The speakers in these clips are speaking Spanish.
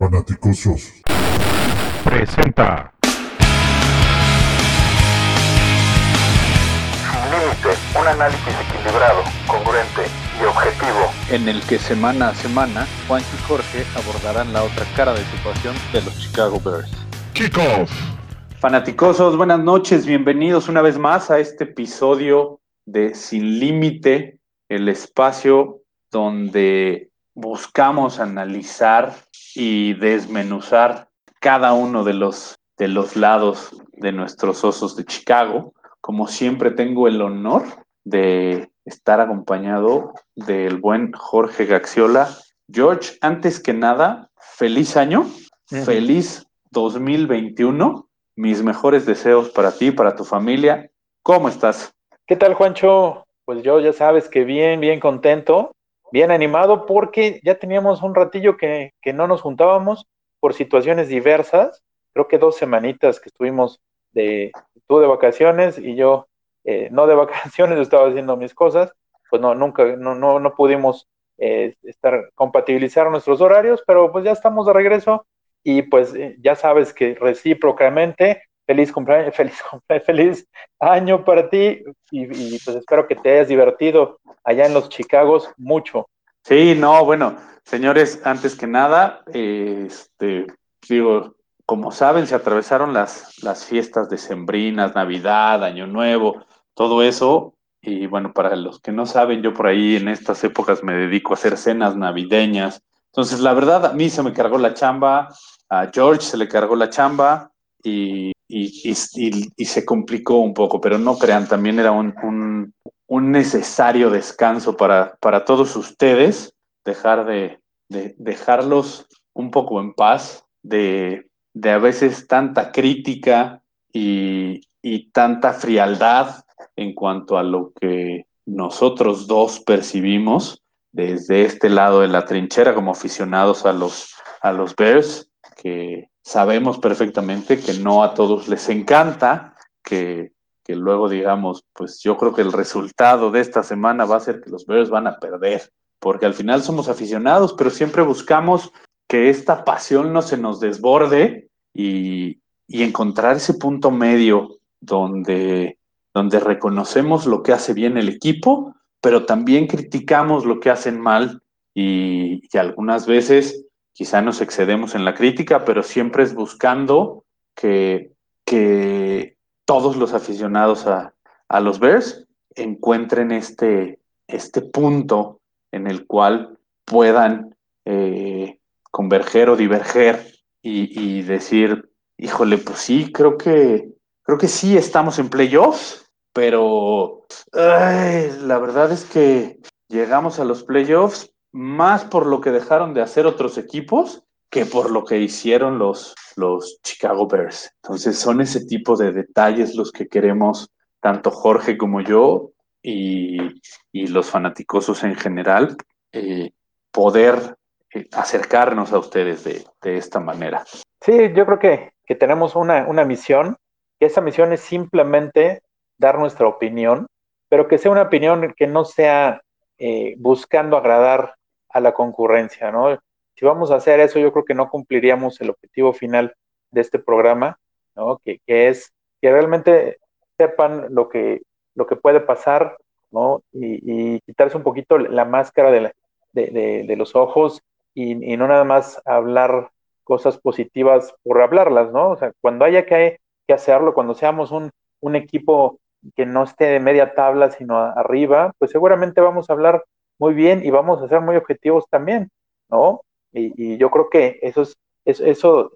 Fanaticosos. Presenta. Sin límite, un análisis equilibrado, congruente y objetivo. en el que semana a semana Juan y Jorge abordarán la otra cara de situación de los Chicago Bears. Kickoff. Fanaticosos, buenas noches, bienvenidos una vez más a este episodio de Sin Límite, el espacio donde buscamos analizar y desmenuzar cada uno de los, de los lados de nuestros osos de Chicago. Como siempre tengo el honor de estar acompañado del buen Jorge Gaxiola. George, antes que nada, feliz año, feliz 2021. Mis mejores deseos para ti, para tu familia. ¿Cómo estás? ¿Qué tal, Juancho? Pues yo ya sabes que bien, bien contento, bien animado, porque ya teníamos un ratillo que, que no nos juntábamos por situaciones diversas. Creo que dos semanitas que estuvimos de tú de vacaciones y yo eh, no de vacaciones, yo estaba haciendo mis cosas. Pues no, nunca, no, no, no pudimos eh, estar, compatibilizar nuestros horarios, pero pues ya estamos de regreso y pues eh, ya sabes que recíprocamente, feliz cumpleaños, feliz cumpleaños, feliz año para ti y, pues espero que te hayas divertido allá en los Chicagos mucho. Sí, no, bueno, señores, antes que nada, este, digo, como saben, se atravesaron las, las fiestas decembrinas, Navidad, Año Nuevo, todo eso. Y bueno, para los que no saben, yo por ahí en estas épocas me dedico a hacer cenas navideñas. Entonces, la verdad, a mí se me cargó la chamba, a George se le cargó la chamba y, y, se complicó un poco, pero no crean, también era un, un, un necesario descanso para, para todos ustedes, dejar de, de, dejarlos un poco en paz, de, de a veces tanta crítica y, y tanta frialdad en cuanto a lo que nosotros dos percibimos desde este lado de la trinchera como aficionados a los, a los Bears, que sabemos perfectamente que no a todos les encanta, que, luego digamos, pues yo creo que el resultado de esta semana va a ser que los Bears van a perder, porque al final somos aficionados, pero siempre buscamos que esta pasión no se nos desborde y, y encontrar ese punto medio donde, donde reconocemos lo que hace bien el equipo, pero también criticamos lo que hacen mal y, y, algunas veces quizá nos excedemos en la crítica, pero siempre es buscando que, que todos los aficionados a, a, los Bears encuentren este, este punto en el cual puedan eh, converger o diverger y, y, decir, híjole, pues sí, creo que, creo que sí estamos en playoffs, pero la verdad es que llegamos a los playoffs más por lo que dejaron de hacer otros equipos que por lo que hicieron los, los Chicago Bears. Entonces son ese tipo de detalles los que queremos, tanto Jorge como yo y, y los fanaticosos en general, eh, poder eh, acercarnos a ustedes de, de, esta manera. Sí, yo creo que, que tenemos una, una misión, que esa misión es simplemente dar nuestra opinión, pero que sea una opinión que no sea eh, buscando agradar a la concurrencia, ¿no? Si vamos a hacer eso, yo creo que no cumpliríamos el objetivo final de este programa, ¿no? Que, que es que realmente sepan lo que, lo que puede pasar, ¿no? Y, y quitarse un poquito la máscara de, de los ojos y, y, no nada más hablar cosas positivas por hablarlas, ¿no? O sea, cuando haya que, que hacerlo, cuando seamos un, un equipo que no esté de media tabla, sino arriba, pues seguramente vamos a hablar muy bien y vamos a ser muy objetivos también, ¿no? Y, yo creo que eso es, es, eso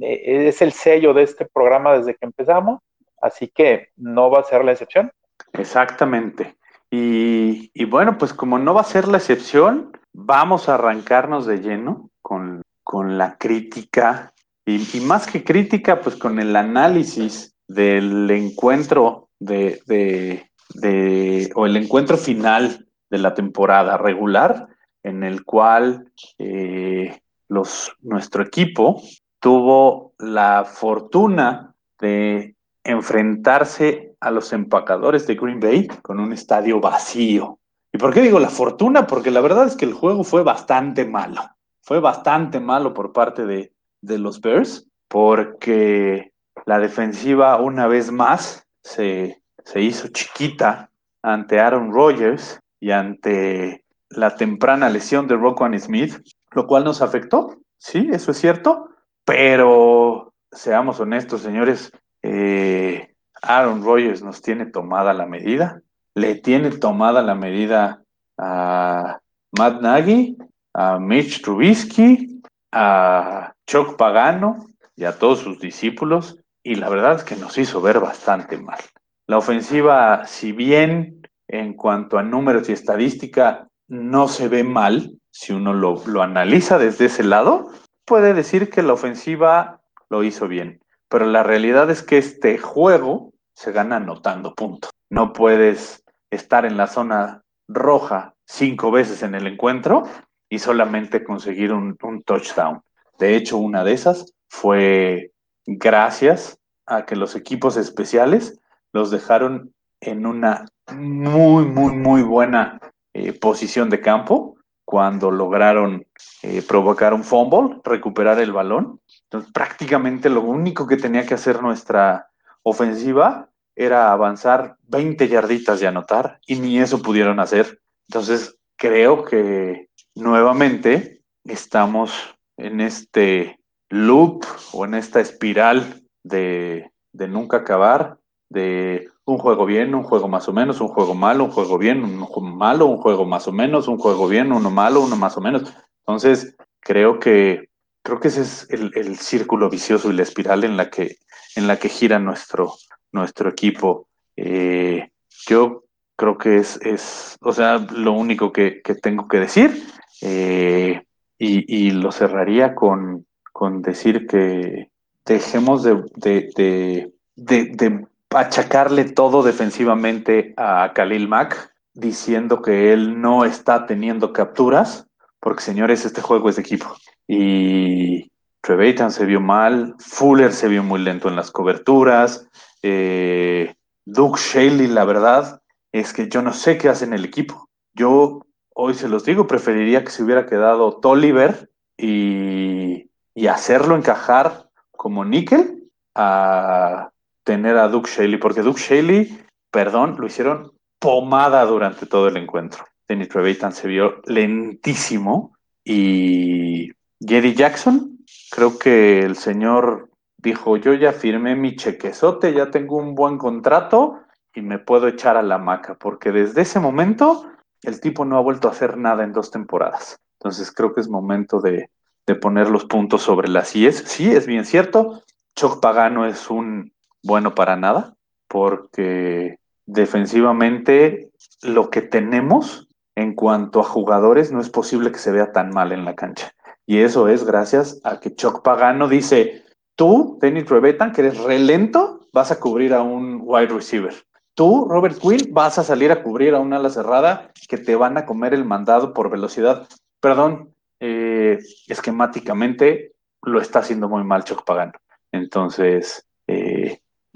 es el sello de este programa desde que empezamos, así que no va a ser la excepción. Exactamente. Y, y bueno, pues como no va a ser la excepción, vamos a arrancarnos de lleno con, con la crítica y, y más que crítica, pues con el análisis del encuentro de, de, de, o el encuentro final de la temporada regular, en el cual eh, nuestro equipo tuvo la fortuna de enfrentarse a los empacadores de Green Bay con un estadio vacío. ¿Y por qué digo la fortuna? Porque la verdad es que el juego fue bastante malo. fue bastante malo por parte de, de los Bears, porque la defensiva una vez más se, se hizo chiquita ante Aaron Rodgers y ante la temprana lesión de Roquan Smith, lo cual nos afectó, sí, eso es cierto, pero seamos honestos, señores, eh, Aaron Rodgers nos tiene tomada la medida, le tiene tomada la medida a Matt Nagy, a Mitch Trubisky, a Chuck Pagano y a todos sus discípulos, y la verdad es que nos hizo ver bastante mal. La ofensiva, si bien en cuanto a números y estadística no se ve mal, si uno lo, lo analiza desde ese lado, puede decir que la ofensiva lo hizo bien. Pero la realidad es que este juego se gana anotando puntos. No puedes estar en la zona roja cinco veces en el encuentro y solamente conseguir un, un touchdown. De hecho, una de esas fue gracias a que los equipos especiales los dejaron en una muy, muy, muy buena eh, posición de campo cuando lograron eh, provocar un fumble, recuperar el balón. Entonces, prácticamente lo único que tenía que hacer nuestra ofensiva era avanzar 20 yarditas y anotar, y ni eso pudieron hacer. Entonces, creo que nuevamente estamos en este loop o en esta espiral de, de nunca acabar, de un juego bien, un juego más o menos, un juego malo, un juego bien, un juego malo, un juego más o menos, un juego bien, uno malo, uno más o menos. Entonces, creo que creo que ese es el, círculo vicioso y la espiral en la que, en la que gira nuestro, nuestro equipo. Eh, yo creo que es, es, o sea, lo único que, tengo que decir. Eh, y, lo cerraría con, con decir que dejemos de, de, de achacarle todo defensivamente a Khalil Mack, diciendo que él no está teniendo capturas, porque señores, este juego es de equipo. Y Trevathan se vio mal, Fuller se vio muy lento en las coberturas, eh, Duke Shaley, la verdad, es que yo no sé qué hace en el equipo. Yo hoy se los digo, preferiría que se hubiera quedado Tolliver y, y hacerlo encajar como níquel a tener a Duke Shaley, porque Duke Shaley, perdón, lo hicieron pomada durante todo el encuentro. Dennis Trevathan se vio lentísimo y Jerry Jackson, creo que el señor dijo, yo ya firmé mi chequezote, ya tengo un buen contrato y me puedo echar a la maca, porque desde ese momento el tipo no ha vuelto a hacer nada en dos temporadas. Entonces creo que es momento de, de poner los puntos sobre las IES. Sí, es bien cierto, Choc Pagano es un bueno para nada, porque defensivamente lo que tenemos en cuanto a jugadores no es posible que se vea tan mal en la cancha. Y eso es gracias a que Chuck Pagano dice, tú, Dennis Trevetan, que eres relento, vas a cubrir a un wide receiver. Tú, Robert Quinn, vas a salir a cubrir a una ala cerrada que te van a comer el mandado por velocidad. Perdón, eh, esquemáticamente lo está haciendo muy mal Chuck Pagano. Entonces,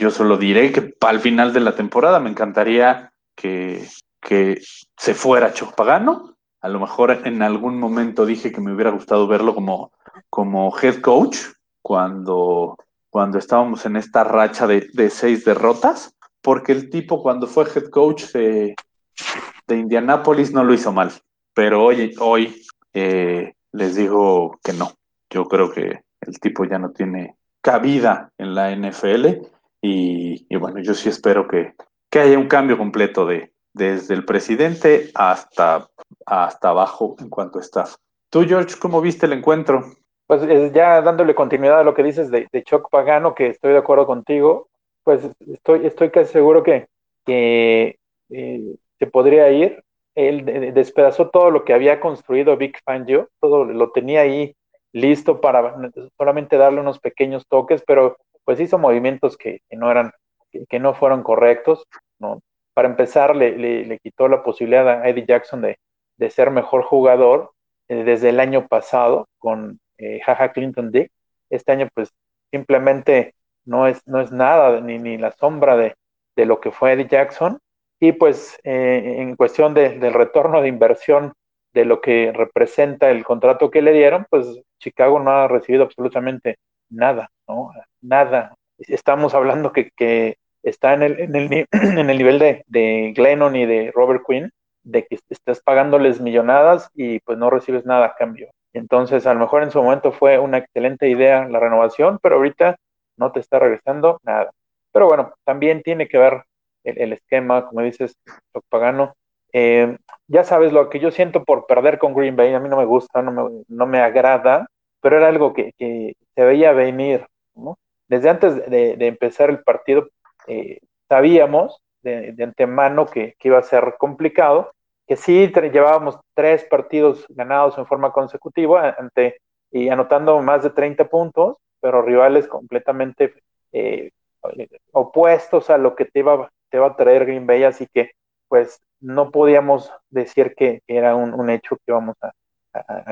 yo solo diré que al final de la temporada me encantaría que, se fuera Pagano. A lo mejor en algún momento dije que me hubiera gustado verlo como, como head coach cuando, cuando estábamos en esta racha de, seis derrotas, porque el tipo cuando fue head coach de, de Indianápolis no lo hizo mal. Pero hoy, hoy eh, les digo que no. Yo creo que el tipo ya no tiene cabida en la NFL y, bueno, yo sí espero que, haya un cambio completo de desde el presidente hasta, hasta abajo en cuanto a staff. Tú, George, ¿cómo viste el encuentro? Pues ya dándole continuidad a lo que dices de, de Choc Pagano, que estoy de acuerdo contigo, pues estoy, estoy casi seguro que, que eh, se podría ir. Él despedazó todo lo que había construido Vic Fangio, todo lo tenía ahí listo para solamente darle unos pequeños toques, pero pues hizo movimientos que, no eran, que, no fueron correctos, ¿no? Para empezar, le, le, quitó la posibilidad a Eddie Jackson de, de ser mejor jugador eh, desde el año pasado con eh, Jaja Clinton Dick. Este año, pues, simplemente no es, no es nada, ni, ni la sombra de, de lo que fue Eddie Jackson. Y pues, eh, en cuestión de, del retorno de inversión de lo que representa el contrato que le dieron, pues Chicago no ha recibido absolutamente nada, ¿no? Nada. Estamos hablando que, está en el, en el, en el nivel de, de Glennon y de Robert Quinn, de que estás pagándoles millonadas y pues no recibes nada a cambio. Entonces, a lo mejor en su momento fue una excelente idea la renovación, pero ahorita no te está regresando nada. Pero bueno, también tiene que ver el, esquema, como dices, Pagano. Eh, ya sabes lo que yo siento por perder con Green Bay, a mí no me gusta, no me, no me agrada, pero era algo que, se veía venir. ¿no? Desde antes de, empezar el partido, eh, sabíamos de, antemano que, iba a ser complicado, que sí llevábamos tres partidos ganados en forma consecutiva ante, y anotando más de 30 puntos, pero rivales completamente eh, opuestos a lo que te iba, a traer Green Bay, así que pues no podíamos decir que, era un, hecho que íbamos a,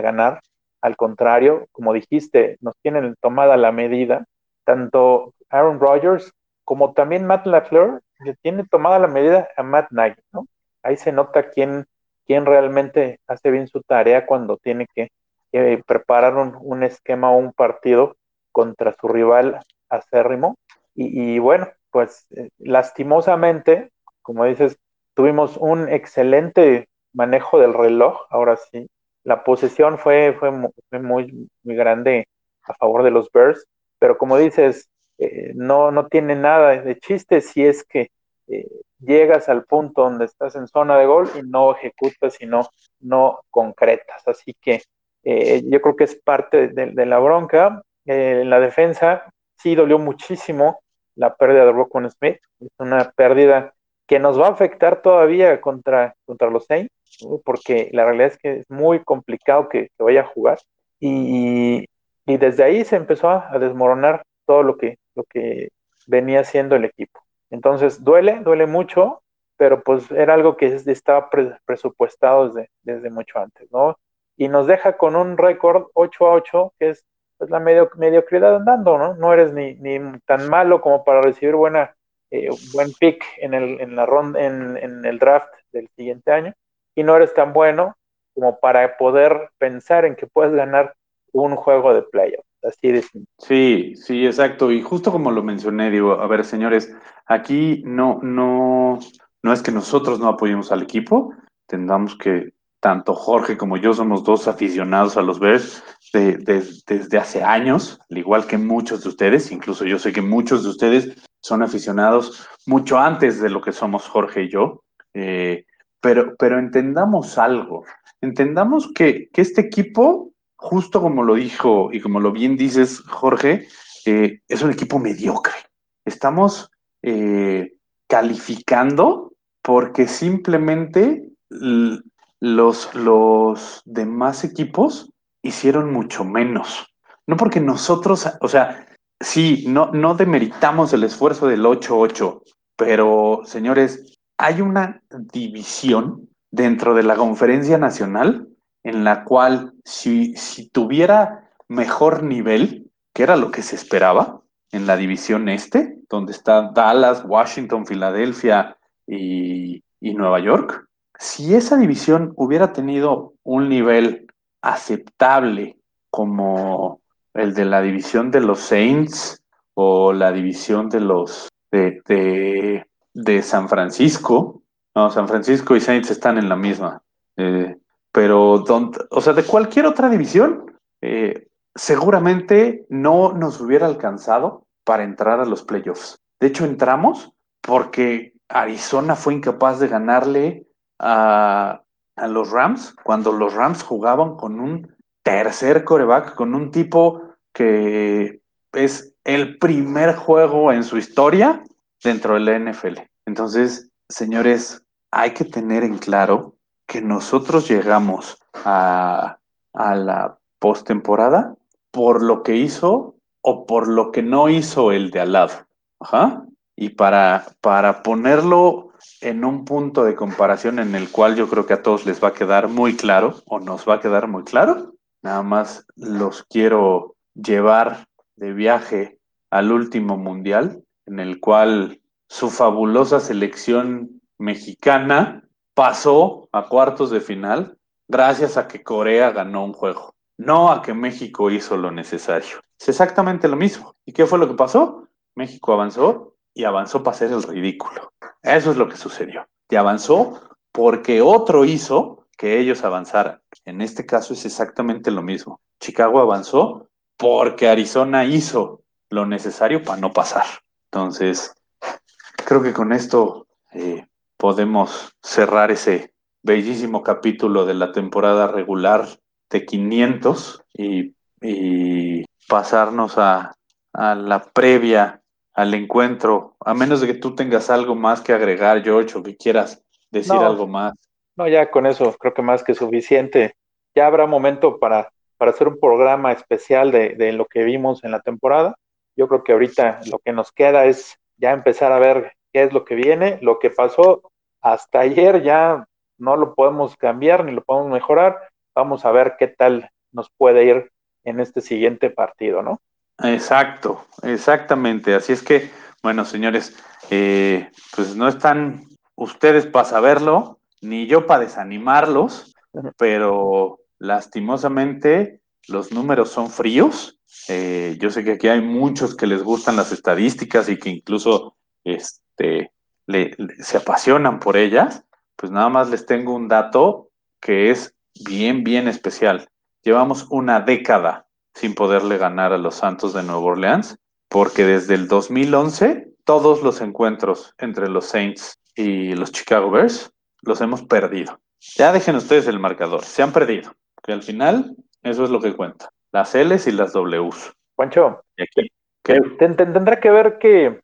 ganar. Al contrario, como dijiste, nos tienen tomada la medida, tanto Aaron Rodgers como también Matt LaFleur le tiene tomada la medida a Matt Nagy, ¿no? Ahí se nota quién, quién realmente hace bien su tarea cuando tiene que preparar un, un, esquema o un partido contra su rival acérrimo. Y, y bueno, pues eh, lastimosamente, como dices, tuvimos un excelente manejo del reloj, ahora sí. La posesión fue, fue, muy, muy grande a favor de los Bears, pero como dices, eh, no, no tiene nada de chiste si es que eh, llegas al punto donde estás en zona de gol y no ejecutas y no, concretas. Así que eh, yo creo que es parte de, la bronca. en la defensa sí dolió muchísimo la pérdida de Rockwell Smith. Es una pérdida que nos va a afectar todavía contra, contra los Saints, porque la realidad es que es muy complicado que, que vaya a jugar. Y, desde ahí se empezó a, desmoronar todo lo que, venía haciendo el equipo. Entonces, duele, duele mucho, pero pues era algo que estaba pre presupuestado desde, mucho antes, ¿no? Y nos deja con un récord 8 a 8, que es pues, la medio, mediocridad andando, ¿no? No eres ni, tan malo como para recibir buena, eh, buen pick en el, en, la ronda, en el draft del siguiente año, y no eres tan bueno como para poder pensar en que puedes ganar un juego de playoff. Así de simple. Sí, sí, exacto. Y justo como lo mencioné, digo, a ver, señores, aquí no, no, no es que nosotros no apoyemos al equipo, tendamos que tanto Jorge como yo somos dos aficionados a los Bears de, de, desde hace años, al igual que muchos de ustedes, incluso yo sé que muchos de ustedes son aficionados mucho antes de lo que somos Jorge y yo, eh, pero, pero entendamos algo, entendamos que, que este equipo justo como lo dijo y como lo bien dices, Jorge, eh, es un equipo mediocre. Estamos eh, calificando porque simplemente los, los demás equipos hicieron mucho menos. No porque nosotros, o sea, sí, no, no demeritamos el esfuerzo del 8-8, pero señores, hay una división dentro de la conferencia nacional en la cual si, tuviera mejor nivel, que era lo que se esperaba en la división este, donde está Dallas, Washington, Filadelfia y, Nueva York, si esa división hubiera tenido un nivel aceptable como el de la división de los Saints o la división de los de, de San Francisco, no, San Francisco y Saints están en la misma. Eh, pero, o sea, de cualquier otra división, eh, seguramente no nos hubiera alcanzado para entrar a los playoffs. De hecho, entramos porque Arizona fue incapaz de ganarle a, a los Rams cuando los Rams jugaban con un tercer coreback, con un tipo que es el primer juego en su historia dentro de la NFL. Entonces, señores, hay que tener en claro que nosotros llegamos a, a la postemporada por lo que hizo o por lo que no hizo el de al lado. Ajá. Y para, para ponerlo en un punto de comparación en el cual yo creo que a todos les va a quedar muy claro o nos va a quedar muy claro, nada más los quiero llevar de viaje al último mundial en el cual su fabulosa selección mexicana pasó a cuartos de final gracias a que Corea ganó un juego, no a que México hizo lo necesario. Es exactamente lo mismo. ¿Y qué fue lo que pasó? México avanzó y avanzó para hacer el ridículo. Eso es lo que sucedió. Y avanzó porque otro hizo que ellos avanzaran. En este caso es exactamente lo mismo. Chicago avanzó porque Arizona hizo lo necesario para no pasar. Entonces, creo que con esto eh, podemos cerrar ese bellísimo capítulo de la temporada regular de 500 y, pasarnos a, la previa al encuentro, a menos de que tú tengas algo más que agregar, George, o que quieras decir algo más. No, ya con eso creo que más que suficiente. Ya habrá momento para, para hacer un programa especial de, de lo que vimos en la temporada. Yo creo que ahorita lo que nos queda es ya empezar a ver qué es lo que viene. Lo que pasó hasta ayer ya no lo podemos cambiar ni lo podemos mejorar. Vamos a ver qué tal nos puede ir en este siguiente partido, ¿no? Exacto, exactamente. Así es que, bueno, señores, eh, pues no están ustedes para saberlo, ni yo para desanimarlos, pero lastimosamente los números son fríos. Eh, yo sé que aquí hay muchos que les gustan las estadísticas y que incluso este, se apasionan por ellas. Pues nada más les tengo un dato que es bien, bien especial. Llevamos una década sin poderle ganar a los Santos de Nueva Orleans, porque desde el 2011 todos los encuentros entre los Saints y los Chicago Bears los hemos perdido. Ya dejen ustedes el marcador, se han perdido, que al final eso es lo que cuenta, las L's y las W's. Juancho, aquí, tendrá que ver que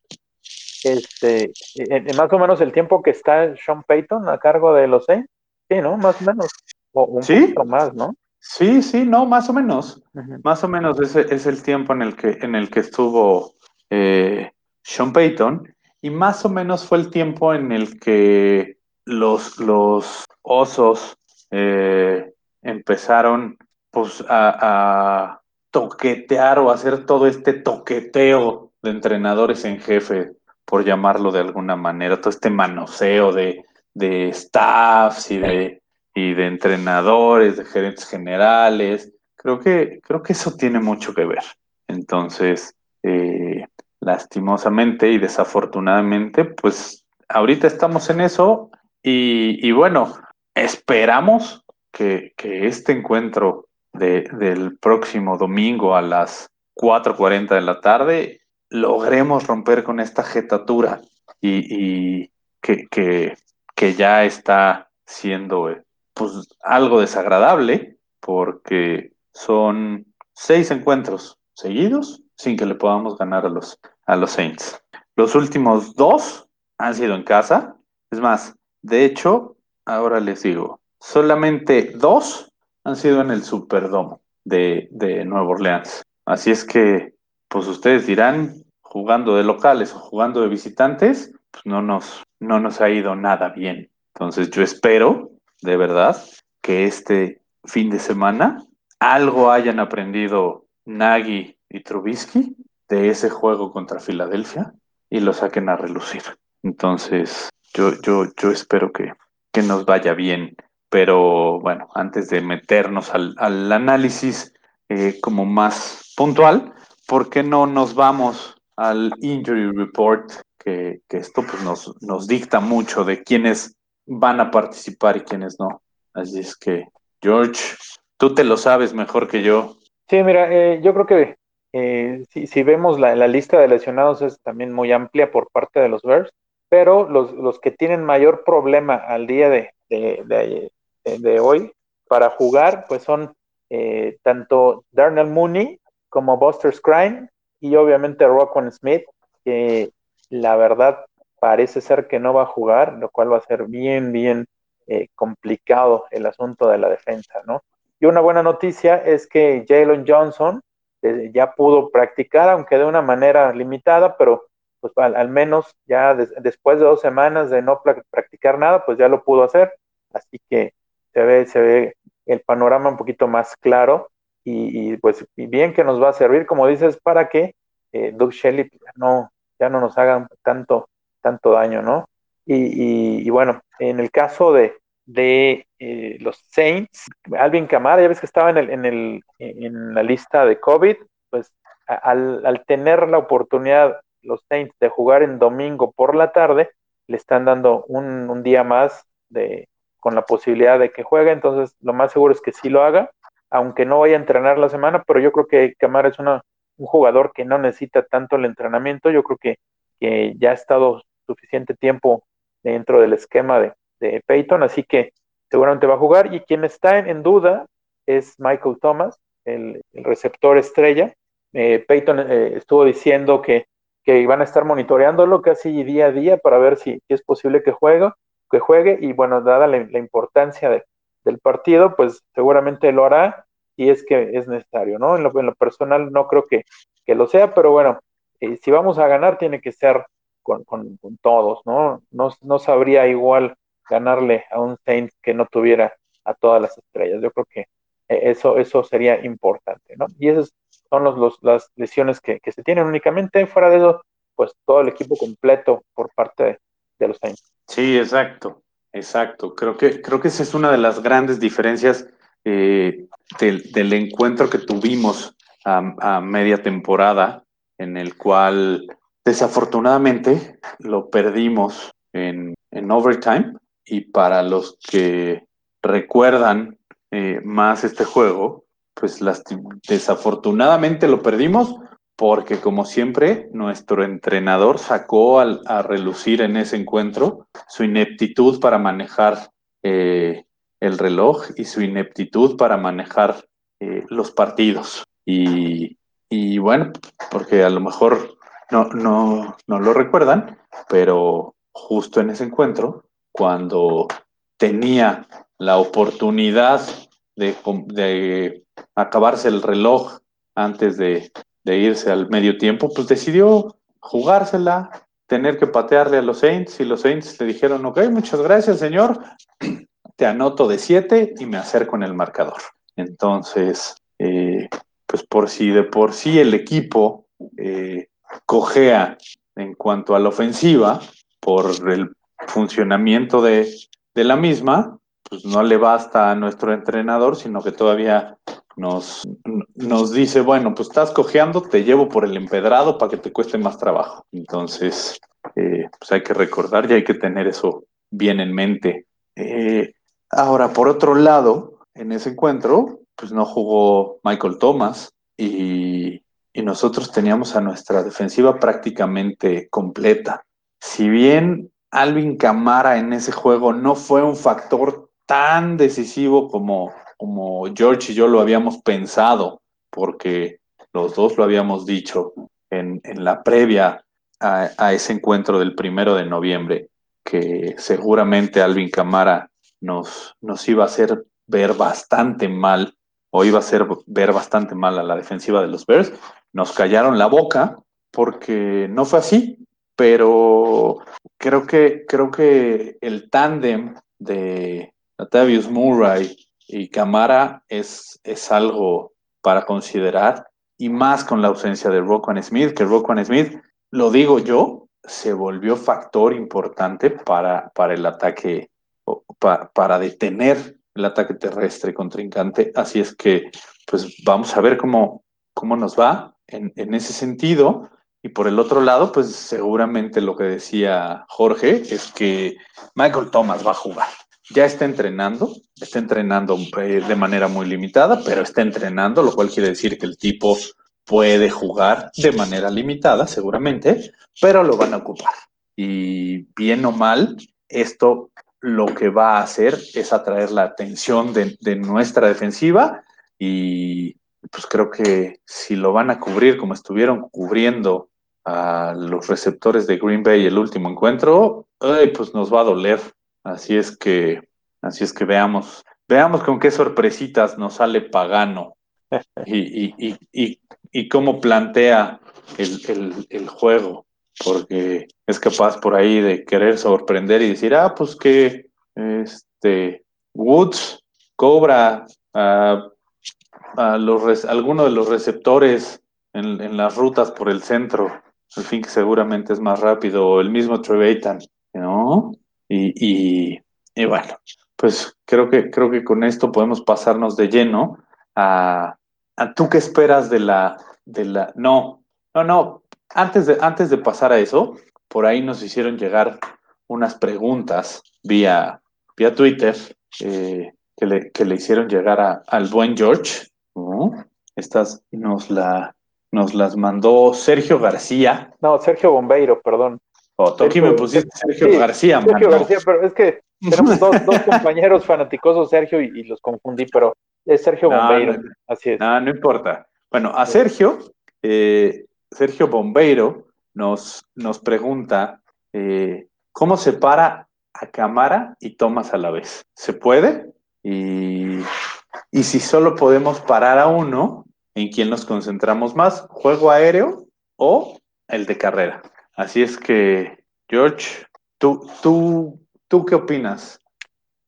este, en, más o menos el tiempo que está Sean Payton a cargo de los Saints, sí, ¿no? Más o menos, o un poquito más, ¿no? Sí, sí, no, más o menos, más o menos ese es el tiempo en el que, en el que estuvo eh, Sean Payton. Y más o menos fue el tiempo en el que los, los osos eh, empezaron pues, a, toquetear o hacer todo este toqueteo de entrenadores en jefe, por llamarlo de alguna manera, todo este manoseo de, de staffs y de, y de entrenadores, de gerentes generales. Creo que, creo que eso tiene mucho que ver. Entonces, eh, lastimosamente y desafortunadamente, pues ahorita estamos en eso y, bueno, esperamos que, este encuentro del próximo domingo a las 4.40 de la tarde logremos romper con esta jetatura y, que, que, ya está siendo pues, algo desagradable porque son seis encuentros seguidos sin que le podamos ganar a los, a los Saints. Los últimos dos han sido en casa. Es más, de hecho, ahora les digo, solamente dos han sido en el Superdome de, de Nueva Orleans. Así es que, pues ustedes dirán, jugando de locales o jugando de visitantes, pues no nos, no nos ha ido nada bien. Entonces yo espero, de verdad, que este fin de semana algo hayan aprendido Nagy y Trubisky de ese juego contra Filadelfia y lo saquen a relucir. Entonces, yo, yo, yo espero que, que nos vaya bien. Pero bueno, antes de meternos al, análisis eh, como más puntual, ¿por qué no nos vamos al injury report? Que, que esto pues nos, nos dicta mucho de quiénes van a participar y quiénes no. Así es que, George, tú te lo sabes mejor que yo. Sí, mira, eh, yo creo que eh, si, vemos la, lista de lesionados es también muy amplia por parte de los Bears, pero los, que tienen mayor problema al día de, de, hoy para jugar, pues son eh, tanto Darnell Mooney como Buster Scrine y obviamente Rockwell Smith, que la verdad parece ser que no va a jugar, lo cual va a ser bien, bien eh, complicado el asunto de la defensa, ¿no? Y una buena noticia es que Jalen Johnson, este, ya pudo practicar, aunque de una manera limitada, pero pues al, menos ya después de dos semanas de no practicar nada, pues ya lo pudo hacer. Así que se ve, se ve el panorama un poquito más claro y, pues bien que nos va a servir, como dices, para que eh, Doug Shelley no, ya no nos hagan tanto, tanto daño, ¿no? Y, y, bueno, en el caso de, de eh, los Saints. Alvin Kamara, ya ves que estaba en, el, en, el, en la lista de COVID, pues al, al, tener la oportunidad los Saints de jugar en domingo por la tarde, le están dando un, un día más de, con la posibilidad de que juegue, entonces lo más seguro es que sí lo haga, aunque no vaya a entrenar la semana, pero yo creo que Camara es una, un jugador que no necesita tanto el entrenamiento, yo creo que, que ya ha estado suficiente tiempo dentro del esquema de, de Peyton, así que seguramente va a jugar, y quien está en, duda es Michael Thomas, el, receptor estrella. Eh, Peyton eh, estuvo diciendo que, que van a estar monitoreándolo casi día a día para ver si, es posible que juegue, que juegue, y bueno, dada la, importancia de, del partido, pues seguramente lo hará y es que es necesario, ¿no? En lo, en lo personal no creo que, que, lo sea, pero bueno, eh, si vamos a ganar tiene que ser con, con, todos, ¿no? ¿no? ¿no? sabría igual ganarle a un Saint que no tuviera a todas las estrellas. Yo creo que eh, eso, eso sería importante, ¿no? Y esas son los, los, las lesiones que, que, se tienen únicamente. Fuera de eso, pues todo el equipo completo por parte de, de los Saints. Sí, exacto. Exacto, creo que, creo que esa es una de las grandes diferencias eh, del, encuentro que tuvimos a, media temporada, en el cual desafortunadamente lo perdimos en, en overtime. Y para los que recuerdan eh, más este juego, pues desafortunadamente lo perdimos porque como siempre, nuestro entrenador sacó al, a relucir en ese encuentro su ineptitud para manejar eh, el reloj y su ineptitud para manejar eh, los partidos. Y, y, bueno, porque a lo mejor no, no, no lo recuerdan, pero justo en ese encuentro, cuando tenía la oportunidad de, de acabarse el reloj antes de, de irse al medio tiempo, pues decidió jugársela, tener que patearle a los Saints y los Saints le dijeron, ok, muchas gracias señor, te anoto de siete y me acerco en el marcador. Entonces, eh, pues por si de por sí el equipo eh, cojea en cuanto a la ofensiva por el funcionamiento de, de la misma, pues no le basta a nuestro entrenador, sino que todavía nos, nos dice, bueno, pues estás cojeando, te llevo por el empedrado para que te cueste más trabajo. Entonces, eh, pues hay que recordar y hay que tener eso bien en mente. Eh, ahora, por otro lado, en ese encuentro, pues no jugó Michael Thomas y, nosotros teníamos a nuestra defensiva prácticamente completa. Si bien Alvin Camara en ese juego no fue un factor tan decisivo como como George y yo lo habíamos pensado, porque los dos lo habíamos dicho en, en la previa a, a, ese encuentro del primero de noviembre, que seguramente Alvin Camara nos, nos iba a hacer ver bastante mal, o iba a hacer ver bastante mal a la defensiva de los Bears. Nos callaron la boca porque no fue así, pero creo que, creo que el tándem de Latavius Murray y Camara es, es algo para considerar, y más con la ausencia de Roquan Smith, que Roquan Smith, lo digo yo, se volvió factor importante para, para el ataque, para, detener el ataque terrestre contrincante. Así es que, pues vamos a ver cómo, cómo nos va en, en ese sentido. Y por el otro lado, pues seguramente lo que decía Jorge es que Michael Thomas va a jugar ya está entrenando, está entrenando eh, de manera muy limitada, pero está entrenando, lo cual quiere decir que el tipo puede jugar de manera limitada, seguramente, pero lo van a ocupar. Y bien o mal, esto lo que va a hacer es atraer la atención de, de nuestra defensiva y pues creo que si lo van a cubrir como estuvieron cubriendo a los receptores de Green Bay el último encuentro, ay, pues nos va a doler. Así es que, así es que veamos, veamos con qué sorpresitas nos sale Pagano y, y, y, y, cómo plantea el, el, el, juego, porque es capaz por ahí de querer sorprender y decir, ah, pues que este Woods cobra a, a los alguno de los receptores en, en, las rutas por el centro, al fin que seguramente es más rápido, o el mismo Trevetan, ¿no? Y, y, y, bueno, pues creo que, creo que con esto podemos pasarnos de lleno a, a tú qué esperas de la, de la, no, no, no, antes de, antes de pasar a eso, por ahí nos hicieron llegar unas preguntas vía, vía Twitter eh, que, le, que, le, hicieron llegar a, al buen George. Estas nos, la, nos las mandó Sergio García. No, Sergio Bombeiro, perdón. Oh, tú aquí me pusiste Sergio sí, García, Sergio García, pero es que tenemos dos, dos compañeros fanaticosos, Sergio, y, y, los confundí, pero es Sergio no, Bombeiro. No, así es. No, no importa. Bueno, a Sergio, eh, Sergio Bombeiro nos, nos pregunta eh, cómo se para a cámara y tomas a la vez. ¿Se puede? Y, y si solo podemos parar a uno, ¿en quién nos concentramos más? ¿Juego aéreo o el de carrera? Así es que, George, ¿tú, tú, tú qué opinas?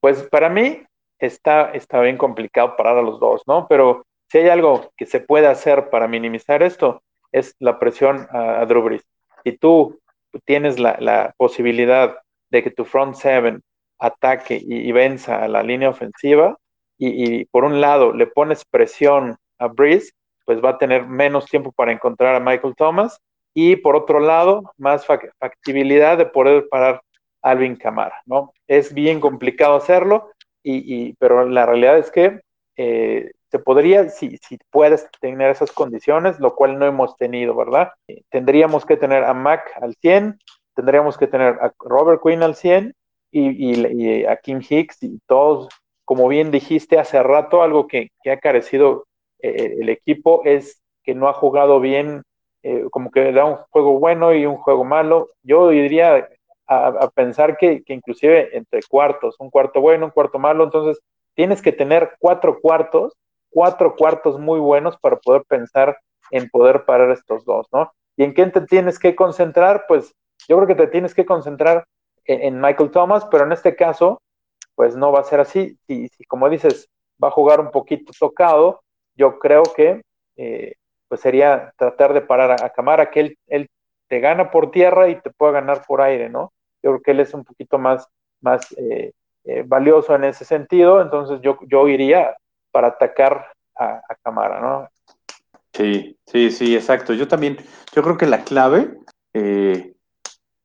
Pues para mí está, está bien complicado parar a los dos, ¿no? Pero si hay algo que se puede hacer para minimizar esto, es la presión a, a Drew Brees. Si tú tienes la, posibilidad de que tu front seven ataque y, y venza a la línea ofensiva, y, y, por un lado le pones presión a Brees, pues va a tener menos tiempo para encontrar a Michael Thomas, y por otro lado, más factibilidad de poder parar a Alvin Camara, ¿no? Es bien complicado hacerlo, y, pero la realidad es que eh, se podría, si, si puedes tener esas condiciones, lo cual no hemos tenido, ¿verdad? Tendríamos que tener a Mac al 100, tendríamos que tener a Robert Quinn al 100 y, y, a Kim Hicks y todos, como bien dijiste hace rato, algo que, que ha carecido eh, el equipo es que no ha jugado bien, eh, como que da un juego bueno y un juego malo. Yo diría a, a pensar que, que inclusive entre cuartos, un cuarto bueno, un cuarto malo, entonces tienes que tener cuatro cuartos cuatro cuartos muy buenos para poder pensar en poder parar estos dos, ¿no? ¿Y en qué te tienes que concentrar? Pues yo creo que te tienes que concentrar en, Michael Thomas, pero en este caso, pues no va a ser así. Si, si como dices, va a jugar un poquito tocado, yo creo que eh, pues sería tratar de parar a, a Camara, que él, él, te gana por tierra y te puede ganar por aire, ¿no? Yo creo que él es un poquito más, más eh, eh, valioso en ese sentido, entonces yo, yo iría para atacar a, a Camara, ¿no? Sí, sí, sí, exacto. Yo también, yo creo que la clave, eh,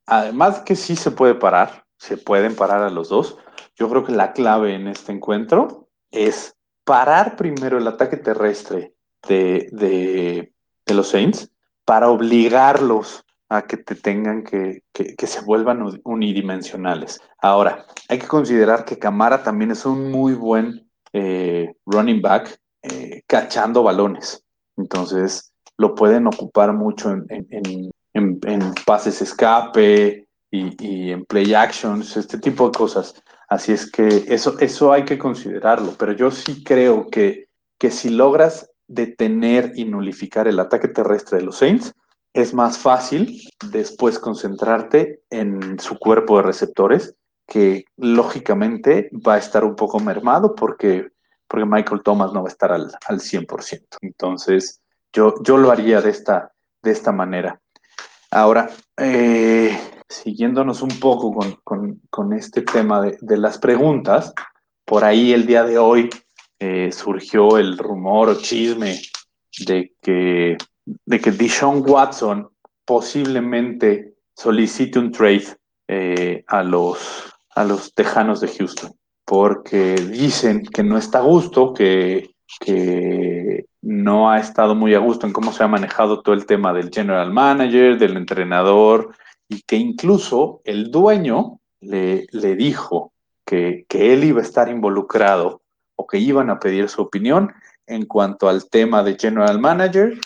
además que sí se puede parar, se pueden parar a los dos, yo creo que la clave en este encuentro es parar primero el ataque terrestre de, de, de los Saints para obligarlos a que te tengan que, que, que, se vuelvan unidimensionales. Ahora, hay que considerar que Camara también es un muy buen eh, running back eh, cachando balones. Entonces, lo pueden ocupar mucho en, en, en, en pases escape y, y, en play actions, este tipo de cosas. Así es que eso, eso hay que considerarlo. Pero yo sí creo que, que si logras detener y nulificar el ataque terrestre de los Saints, es más fácil después concentrarte en su cuerpo de receptores que lógicamente va a estar un poco mermado porque, porque Michael Thomas no va a estar al, al 100%. Entonces, yo, yo lo haría de esta, de esta manera. Ahora, eh, siguiéndonos un poco con, con, con este tema de, de, las preguntas, por ahí el día de hoy eh, surgió el rumor o chisme de que, de que Deshaun Watson posiblemente solicite un trade eh, a los a los Tejanos de Houston, porque dicen que no está a gusto, que, que no ha estado muy a gusto en cómo se ha manejado todo el tema del general manager, del entrenador, y que incluso el dueño le, le dijo que, que él iba a estar involucrado o que iban a pedir su opinión en cuanto al tema de general manager.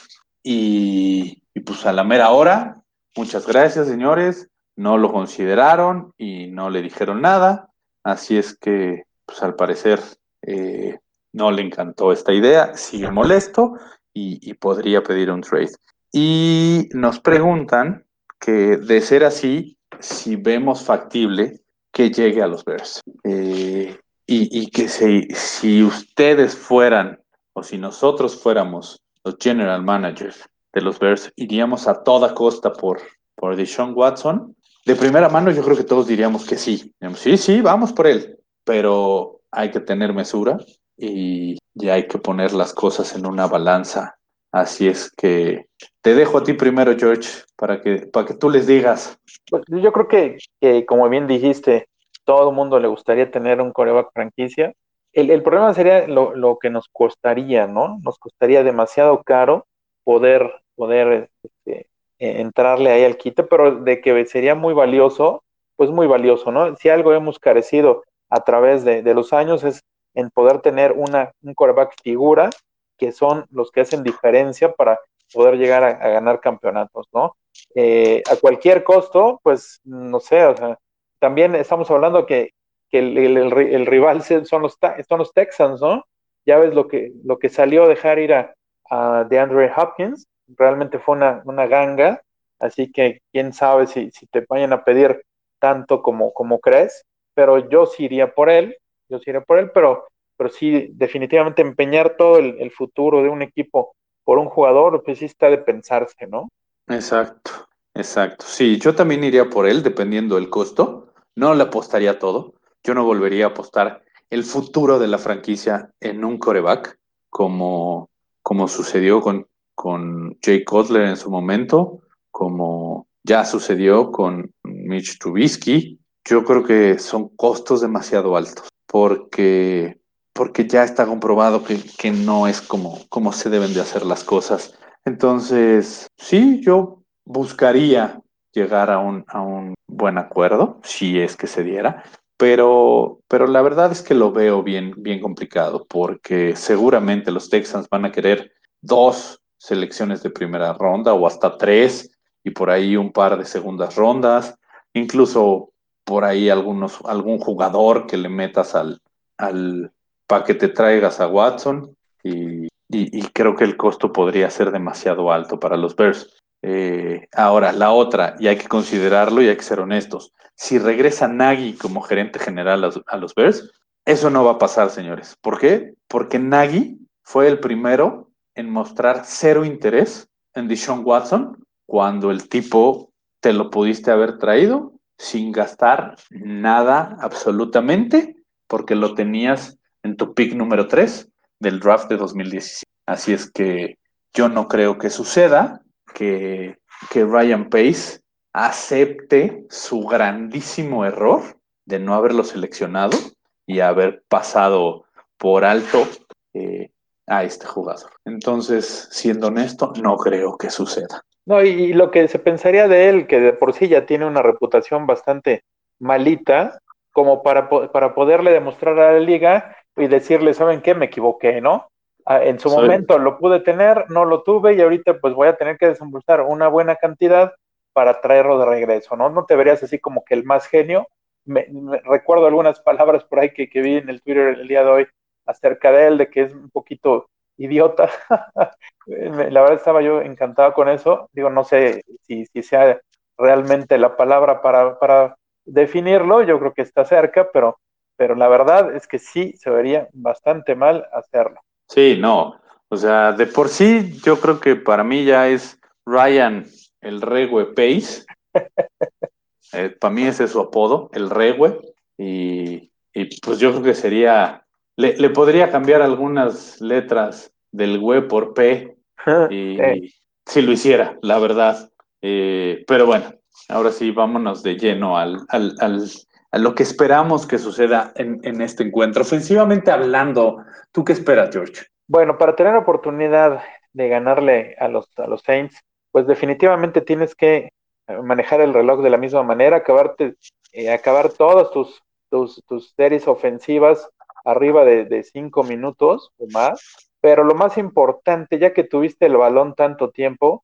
Y, y pues a la mera hora, muchas gracias, señores no lo consideraron y no le dijeron nada, así es que, pues al parecer, eh, no le encantó esta idea, sigue molesto y, podría pedir un trade. Y nos preguntan que de ser así, si vemos factible que llegue a los Bears. Eh, y, que si, si ustedes fueran o si nosotros fuéramos los general managers de los Bears, iríamos a toda costa por, por Deshaun Watson de primera mano yo creo que todos diríamos que sí. Sí, sí, vamos por él. pero hay que tener mesura y ya hay que poner las cosas en una balanza. Así es que te dejo a ti primero, George, para que, para que tú les digas. Pues yo creo que, como bien dijiste, todo el mundo le gustaría tener un coreback franquicia. El, el problema sería lo, lo, que nos costaría, ¿no? Nos costaría demasiado caro poder, poder este, entrarle ahí al quite, pero de que sería muy valioso, pues muy valioso, ¿no? Si algo hemos carecido a través de, de los años es en poder tener una, un coreback figura, que son los que hacen diferencia para poder llegar a, ganar campeonatos, ¿no? Eh, a cualquier costo, pues, no sé, o sea, también estamos hablando que, que el, el, rival son los, son los Texans, ¿no? Ya ves lo que, lo que salió dejar ir a, a DeAndre Hopkins, realmente fue una, una ganga, así que quién sabe si, si te vayan a pedir tanto como, como crees, pero yo sí iría por él, yo sí iría por él, pero, pero sí, definitivamente empeñar todo el, el futuro de un equipo por un jugador, pues sí está de pensarse, ¿no? Exacto, exacto. Sí, yo también iría por él, dependiendo del costo. No le apostaría todo. Yo no volvería a apostar el futuro de la franquicia en un coreback, como, como sucedió con, con Jay Cutler en su momento, como ya sucedió con Mitch Trubisky. Yo creo que son costos demasiado altos, porque, porque ya está comprobado que, que no es como, como se deben de hacer las cosas. Entonces, sí, yo buscaría llegar a un, a un buen acuerdo, si es que se diera, pero, pero la verdad es que lo veo bien, bien complicado, porque seguramente los Texans van a querer dos selecciones de primera ronda o hasta tres, y por ahí un par de segundas rondas, incluso por ahí algunos, algún jugador que le metas al, al para que te traigas a Watson, y, y, creo que el costo podría ser demasiado alto para los Bears. Eh, ahora, la otra, y hay que considerarlo y hay que ser honestos, si regresa Nagy como gerente general a, a los Bears, eso no va a pasar, señores. ¿Por qué? Porque Nagy fue el primero en mostrar cero interés en Deshaun Watson cuando el tipo te lo pudiste haber traído sin gastar nada absolutamente porque lo tenías en tu pick número 3 del draft de 2017. Así es que yo no creo que suceda que, que Ryan Pace acepte su grandísimo error de no haberlo seleccionado y haber pasado por alto eh, a este jugador. Entonces, siendo honesto, no creo que suceda. No, y, y, lo que se pensaría de él, que de por sí ya tiene una reputación bastante malita, como para, para poderle demostrar a la liga y decirle, ¿saben qué? Me equivoqué, ¿no? Ah, en su Soy... momento lo pude tener, no lo tuve y ahorita pues voy a tener que desembolsar una buena cantidad para traerlo de regreso, ¿no? No te verías así como que el más genio. Me, me, recuerdo algunas palabras por ahí que, que vi en el Twitter el día de hoy acerca de él, de que es un poquito idiota. la verdad estaba yo encantado con eso. Digo, no sé si, si sea realmente la palabra para, para, definirlo, yo creo que está cerca, pero, pero la verdad es que sí se vería bastante mal hacerlo. Sí, no. O sea, de por sí yo creo que para mí ya es Ryan el Regue Pace. eh, para mí ese es su apodo, el Regue. Y, y pues yo creo que sería le, le, podría cambiar algunas letras del güey por P y, hey. si lo hiciera, la verdad. Eh, pero bueno, ahora sí, vámonos de lleno al, al, al, a lo que esperamos que suceda en, en, este encuentro. Ofensivamente hablando, ¿tú qué esperas, George? Bueno, para tener oportunidad de ganarle a los, a los Saints, pues definitivamente tienes que manejar el reloj de la misma manera, acabarte, eh, acabar todas tus, tus, tus series ofensivas arriba de, cinco minutos o más, pero lo más importante, ya que tuviste el balón tanto tiempo,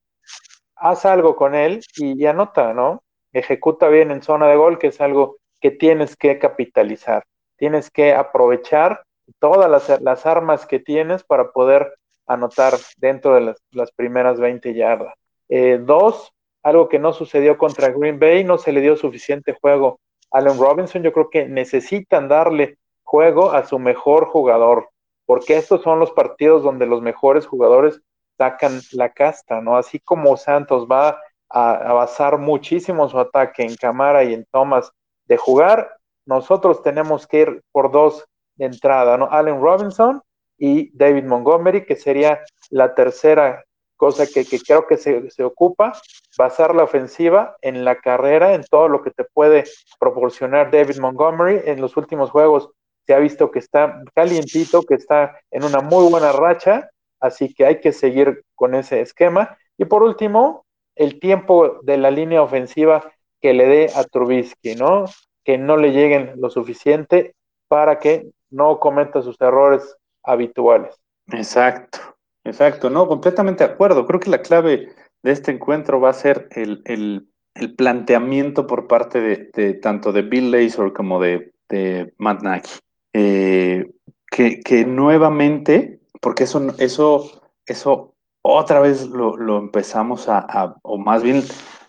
haz algo con él y, anota, ¿no? Ejecuta bien en zona de gol, que es algo que tienes que capitalizar. Tienes que aprovechar todas las, armas que tienes para poder anotar dentro de las, las primeras 20 yardas. Eh, dos, algo que no sucedió contra Green Bay, no se le dio suficiente juego a Allen Robinson. Yo creo que necesitan darle juego a su mejor jugador, porque estos son los partidos donde los mejores jugadores sacan la casta, ¿no? Así como Santos va a, basar muchísimo su ataque en Camara y en Thomas de jugar nosotros tenemos que ir por dos de entrada, ¿no? Allen Robinson y David Montgomery, que sería la tercera cosa que, creo que se, se, ocupa, basar la ofensiva en la carrera, en todo lo que te puede proporcionar David Montgomery. En los últimos juegos se ha visto que está calientito, que está en una muy buena racha, así que hay que seguir con ese esquema. Y por último, el tiempo de la línea ofensiva que le dé a Trubisky, ¿no? Que no le lleguen lo suficiente para que no cometa sus errores habituales. Exacto, exacto, no, completamente de acuerdo. Creo que la clave de este encuentro va a ser el, planteamiento por parte de, tanto de Bill Lazor como de, de Matt Nagy. Eh, que, nuevamente, porque eso, eso, eso otra vez lo, empezamos a, o más bien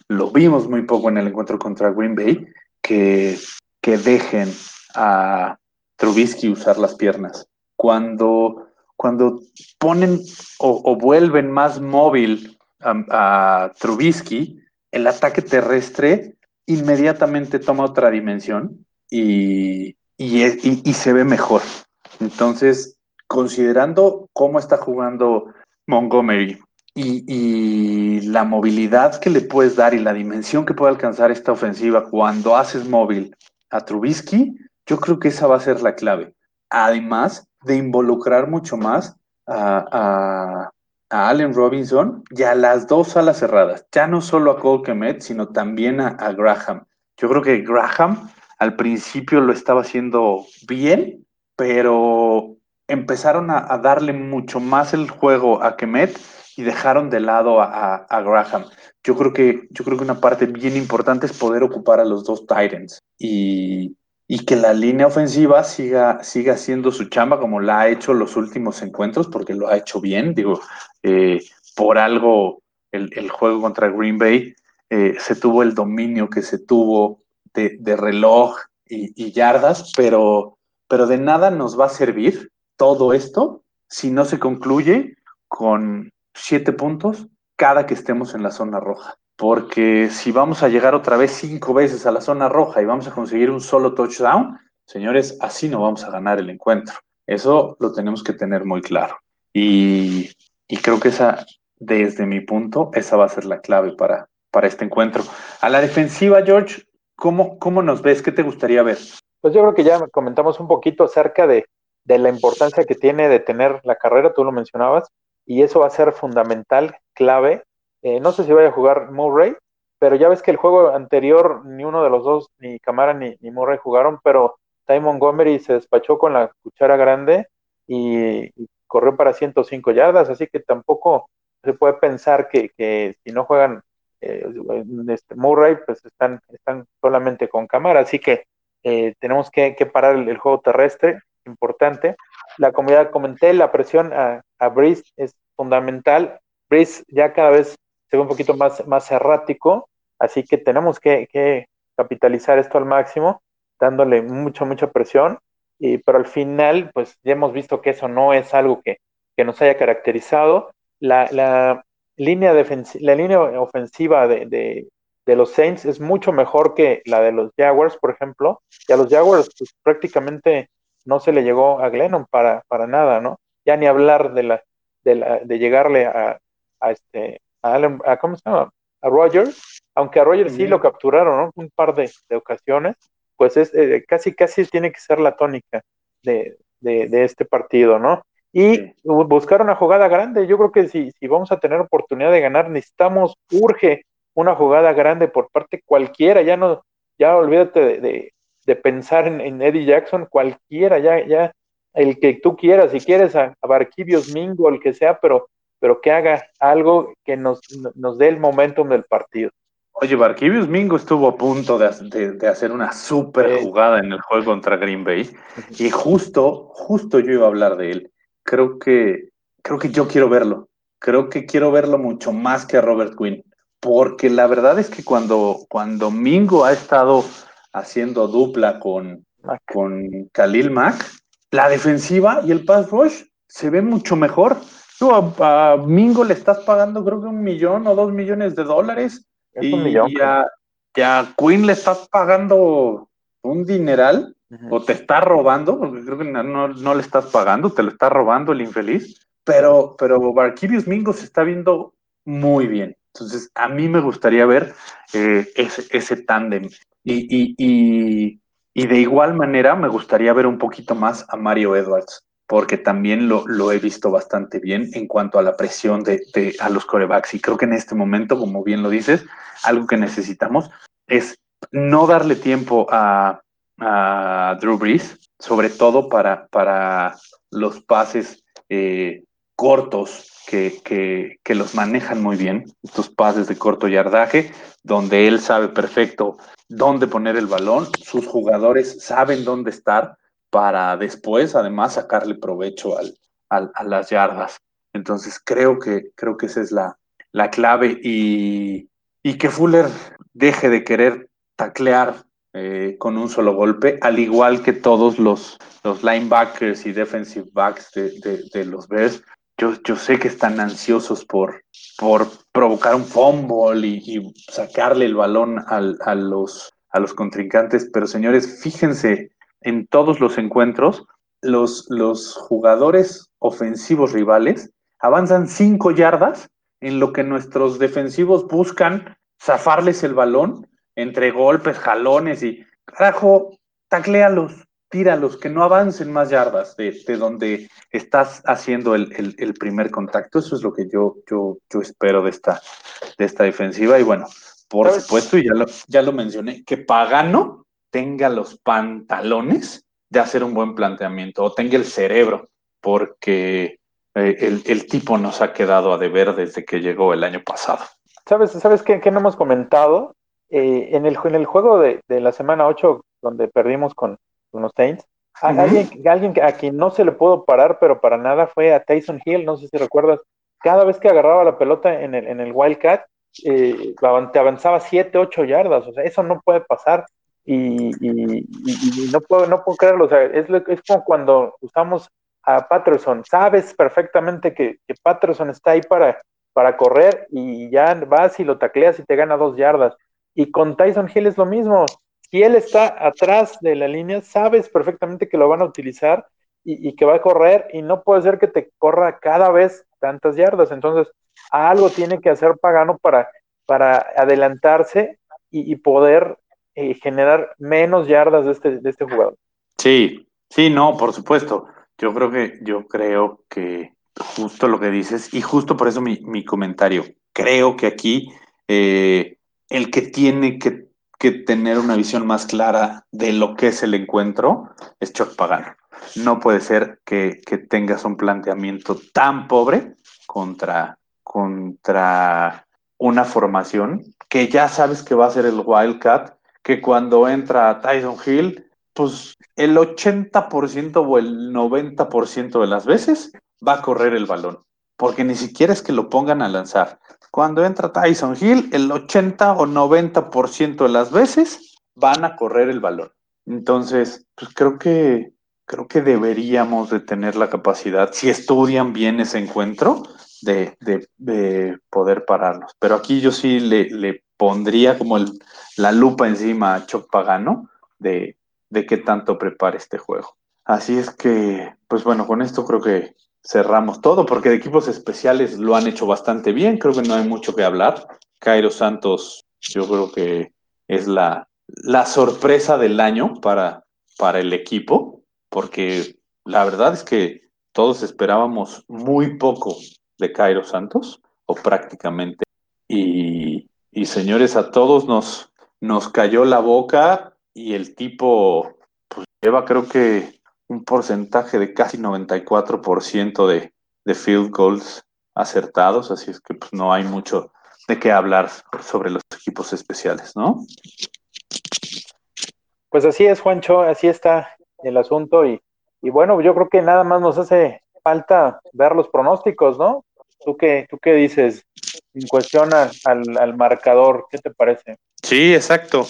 lo vimos muy poco en el encuentro contra Green Bay, que, que dejen a Trubisky usar las piernas. Cuando, cuando ponen o, vuelven más móvil a, Trubisky, el ataque terrestre inmediatamente toma otra dimensión y, y, se ve mejor. Entonces, considerando cómo está jugando Montgomery y, la movilidad que le puedes dar y la dimensión que puede alcanzar esta ofensiva cuando haces móvil a Trubisky, yo creo que esa va a ser la clave. Además de involucrar mucho más a, Allen Robinson y a las dos alas cerradas, ya no solo a Cole Kemet, sino también a, a Graham. Yo creo que Graham al principio lo estaba haciendo bien, pero empezaron a, darle mucho más el juego a Kemet y dejaron de lado a, Graham. Yo creo que yo creo que una parte bien importante es poder ocupar a los dos Titans y, que la línea ofensiva siga, siga haciendo su chamba como la ha hecho los últimos encuentros, porque lo ha hecho bien. Digo, eh, por algo el, juego contra Green Bay eh, se tuvo el dominio que se tuvo de, reloj y, yardas, pero, pero de nada nos va a servir todo esto si no se concluye con siete puntos cada que estemos en la zona roja. Porque si vamos a llegar otra vez cinco veces a la zona roja y vamos a conseguir un solo touchdown, señores, así no vamos a ganar el encuentro. Eso lo tenemos que tener muy claro. Y, y creo que esa, desde mi punto, esa va a ser la clave para, para este encuentro. A la defensiva, George, ¿Cómo, ¿Cómo nos ves? ¿Qué te gustaría ver? Pues yo creo que ya comentamos un poquito acerca de, la importancia que tiene de tener la carrera, tú lo mencionabas, y eso va a ser fundamental, clave. Eh, no sé si vaya a jugar Murray, pero ya ves que el juego anterior ni uno de los dos, ni Camara ni, Murray jugaron, pero Ty Montgomery se despachó con la cuchara grande y, corrió para 105 yardas, así que tampoco se puede pensar que, que si no juegan eh, este, Murray, pues están, están solamente con cámara, así que eh, tenemos que, parar el, juego terrestre, importante. La comunidad comenté, la presión a, a Breeze es fundamental. Breeze ya cada vez se ve un poquito más, más errático, así que tenemos que, capitalizar esto al máximo, dándole mucha, mucha presión, y, pero al final, pues ya hemos visto que eso no es algo que, que nos haya caracterizado. La, la, línea la línea ofensiva de, los Saints es mucho mejor que la de los Jaguars, por ejemplo, y a los Jaguars pues, prácticamente no se le llegó a Glennon para, para nada, ¿no? Ya ni hablar de la de, la, de llegarle a, a este a, ¿cómo se llama? a Rogers, aunque a Rogers sí lo capturaron, ¿no? Un par de, ocasiones, pues es eh, casi casi tiene que ser la tónica de, de este partido, ¿no? Y buscar una jugada grande. Yo creo que si, si vamos a tener oportunidad de ganar, necesitamos, urge una jugada grande por parte cualquiera, ya no, ya olvídate de, de, pensar en, Eddie Jackson, cualquiera, ya, ya, el que tú quieras, si quieres a, a Barquibios Mingo, el que sea, pero, pero que haga algo que nos, nos dé el momentum del partido. Oye, Barquibius Mingo estuvo a punto de, de, hacer una súper jugada en el juego contra Green Bay. Y justo, justo yo iba a hablar de él creo que, creo que yo quiero verlo. Creo que quiero verlo mucho más que a Robert Quinn. Porque la verdad es que cuando, cuando Mingo ha estado haciendo dupla con, con Khalil Mack, la defensiva y el pass rush se ve mucho mejor. Tú a, Mingo le estás pagando creo que un millón o dos millones de dólares. y, a, Quinn le estás pagando un dineral o te está robando, porque creo que no, no, le estás pagando, te lo está robando el infeliz, pero, pero Barquirius Mingo se está viendo muy bien. Entonces, a mí me gustaría ver eh, ese, ese tándem. Y, y, y, de igual manera, me gustaría ver un poquito más a Mario Edwards, porque también lo, lo he visto bastante bien en cuanto a la presión de, de, a los corebacks. Y creo que en este momento, como bien lo dices, algo que necesitamos es no darle tiempo a, a Drew Brees, sobre todo para, para los pases eh, cortos que, que, que, los manejan muy bien, estos pases de corto yardaje, donde él sabe perfecto dónde poner el balón, sus jugadores saben dónde estar para después, además, sacarle provecho al, al, a las yardas. Entonces, creo que, creo que esa es la, la clave y, y que Fuller deje de querer taclear eh, con un solo golpe, al igual que todos los, los linebackers y defensive backs de, de, los Bears. Yo, yo, sé que están ansiosos por, por provocar un fumble y, sacarle el balón al, a, los, a los contrincantes, pero señores, fíjense en todos los encuentros, los, los jugadores ofensivos rivales avanzan cinco yardas en lo que nuestros defensivos buscan zafarles el balón entre golpes, jalones y, carajo, tacléalos, tíralos, que no avancen más yardas de, de donde estás haciendo el, el, el, primer contacto. Eso es lo que yo, yo, yo espero de esta, de esta defensiva. Y bueno, por ¿Sabes? supuesto, y ya lo, ya lo mencioné, que Pagano tenga los pantalones de hacer un buen planteamiento o tenga el cerebro, porque eh, el, el, tipo nos ha quedado a deber desde que llegó el año pasado. ¿Sabes, ¿sabes qué, qué no hemos comentado? Eh, en, el, en el juego de, de, la semana 8, donde perdimos con, con los Saints, uh -huh. alguien, alguien a quien no se le pudo parar, pero para nada, fue a Tyson Hill, no sé si recuerdas, cada vez que agarraba la pelota en el, en el Wildcat, eh, te avanzaba 7, 8 yardas, o sea, eso no puede pasar. Y, y, y, y no, puedo, no puedo creerlo, o sea, es, es como cuando usamos a Patterson, sabes perfectamente que, que Patterson está ahí para, para correr y ya vas y lo tacleas y te gana dos yardas y con Tyson Hill es lo mismo. Si él está atrás de la línea, sabes perfectamente que lo van a utilizar y, que va a correr y no puede ser que te corra cada vez tantas yardas. Entonces, algo tiene que hacer Pagano para, para adelantarse y, y poder eh, generar menos yardas de este, de este jugador. Sí, sí, no, por supuesto. Yo creo que, yo creo que justo lo que dices, y justo por eso mi, mi comentario. Creo que aquí eh, el que tiene que, tener una visión más clara de lo que es el encuentro es Chuck Pagano. No puede ser que, que tengas un planteamiento tan pobre contra, contra una formación que ya sabes que va a ser el Wildcat, que cuando entra Tyson Hill, pues el 80% o el 90% de las veces va a correr el balón, porque ni siquiera es que lo pongan a lanzar, cuando entra Tyson Hill, el 80 o 90% de las veces van a correr el balón. Entonces, pues creo que creo que deberíamos de tener la capacidad, si estudian bien ese encuentro, de, de, de poder pararnos. Pero aquí yo sí le, le pondría como la lupa encima a Choc Pagano de, de qué tanto prepara este juego. Así es que, pues bueno, con esto creo que cerramos todo, porque de equipos especiales lo han hecho bastante bien, creo que no hay mucho que hablar. Cairo Santos, yo creo que es la, la sorpresa del año para, para el equipo, porque la verdad es que todos esperábamos muy poco de Cairo Santos, o prácticamente. Y, y señores, a todos nos, nos cayó la boca y el tipo pues, lleva creo que un porcentaje de casi 94% de, de field goals acertados, así es que pues, no hay mucho de qué hablar sobre los equipos especiales, ¿no? Pues así es, Juancho, así está el asunto y, y bueno, yo creo que nada más nos hace falta ver los pronósticos, ¿no? ¿Tú qué, tú qué dices en cuestión al, al, marcador? ¿Qué te parece? Sí, exacto,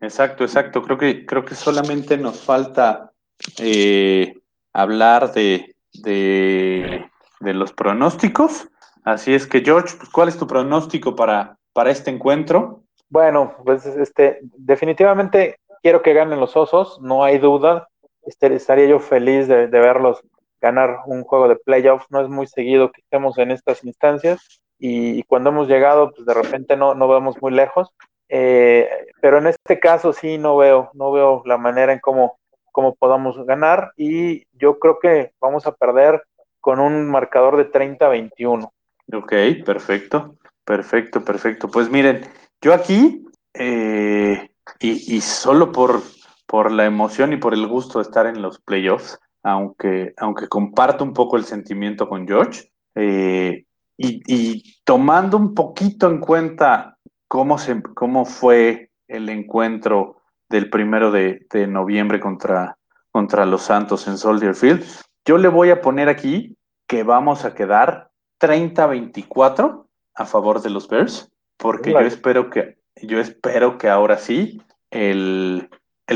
exacto, exacto. Creo que, creo que solamente nos falta eh, hablar de, de, de, los pronósticos. Así es que, George, pues, ¿cuál es tu pronóstico para, para este encuentro? Bueno, pues este, definitivamente quiero que ganen los osos, no hay duda. Este, estaría yo feliz de, verlos ganar un juego de playoffs. No es muy seguido que estemos en estas instancias y, cuando hemos llegado, pues de repente no, no vemos muy lejos. Eh, pero en este caso sí no veo, no veo la manera en cómo, cómo podamos ganar y yo creo que vamos a perder con un marcador de 30-21. Ok, perfecto, perfecto, perfecto. Pues miren, yo aquí, eh, y, solo por, por la emoción y por el gusto de estar en los playoffs, aunque, aunque comparto un poco el sentimiento con George, eh, y, tomando un poquito en cuenta cómo, se, cómo fue el encuentro del primero de, noviembre contra, contra los Santos en Soldier Field, yo le voy a poner aquí que vamos a quedar 30-24 a favor de los Bears, porque yo espero que yo espero que ahora sí el,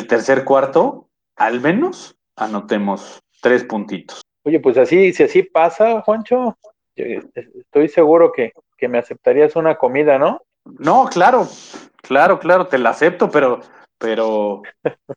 tercer cuarto al menos anotemos tres puntitos. Oye, pues así, si así pasa, Juancho, estoy seguro que, me aceptarías una comida, ¿no? No, claro, claro, claro, te la acepto, pero, pero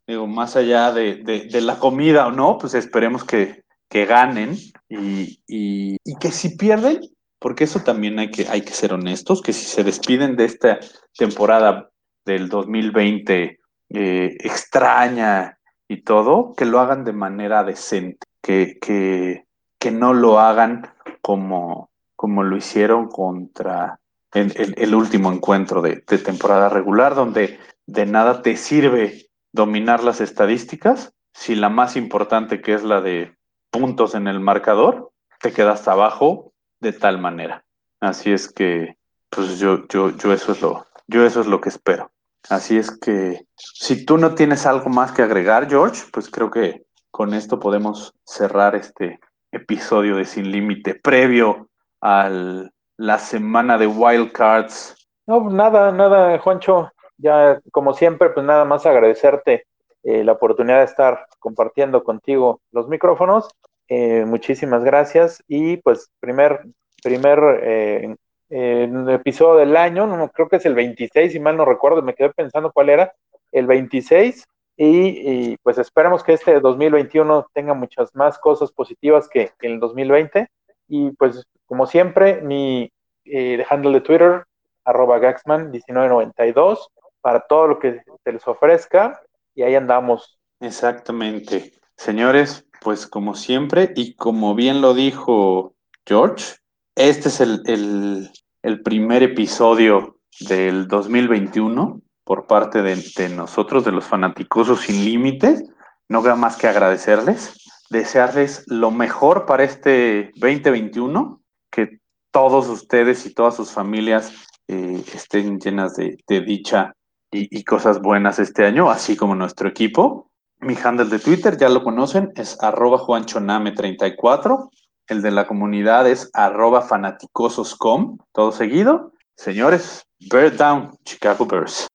digo, más allá de, la comida o no, pues esperemos que, que ganen y, y, que si pierden, porque eso también hay que, hay que ser honestos, que si se despiden de esta temporada del 2020 eh, extraña y todo, que lo hagan de manera decente, que, que, que no lo hagan como, como lo hicieron contra el, el, último encuentro de, de, temporada regular, donde de nada te sirve dominar las estadísticas si la más importante que es la de puntos en el marcador, te quedas abajo de tal manera. Así es que, pues yo, yo, yo eso es lo, yo eso es lo que espero. Así es que, si tú no tienes algo más que agregar, George, pues creo que con esto podemos cerrar este episodio de Sin Límite previo a la semana de Wild Cards. No, nada, nada, Juancho. Ya, como siempre, pues nada más agradecerte eh, la oportunidad de estar compartiendo contigo los micrófonos. Eh, muchísimas gracias. Y pues primer, primer eh, episodio del año, no, creo que es el 26, si mal no recuerdo, me quedé pensando cuál era, el 26. Y, pues esperemos que este 2021 tenga muchas más cosas positivas que, el 2020. Y pues como siempre, mi handle de Twitter, arroba Gaxman1992, para todo lo que se les ofrezca y ahí andamos. Exactamente. Señores, pues como siempre, y como bien lo dijo George, este es el, primer episodio del 2021 por parte de, nosotros, de los fanáticosos sin límites. No queda más que agradecerles, desearles lo mejor para este 2021, que todos ustedes y todas sus familias eh, estén llenas de dicha y, cosas buenas este año, así como nuestro equipo. Mi handle de Twitter, ya lo conocen, es arroba juanchoname34. El de la comunidad es arroba fanaticososcom, todo seguido. Señores, Bear Down, Chicago Bears.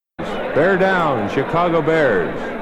Bear Down, Chicago Bears.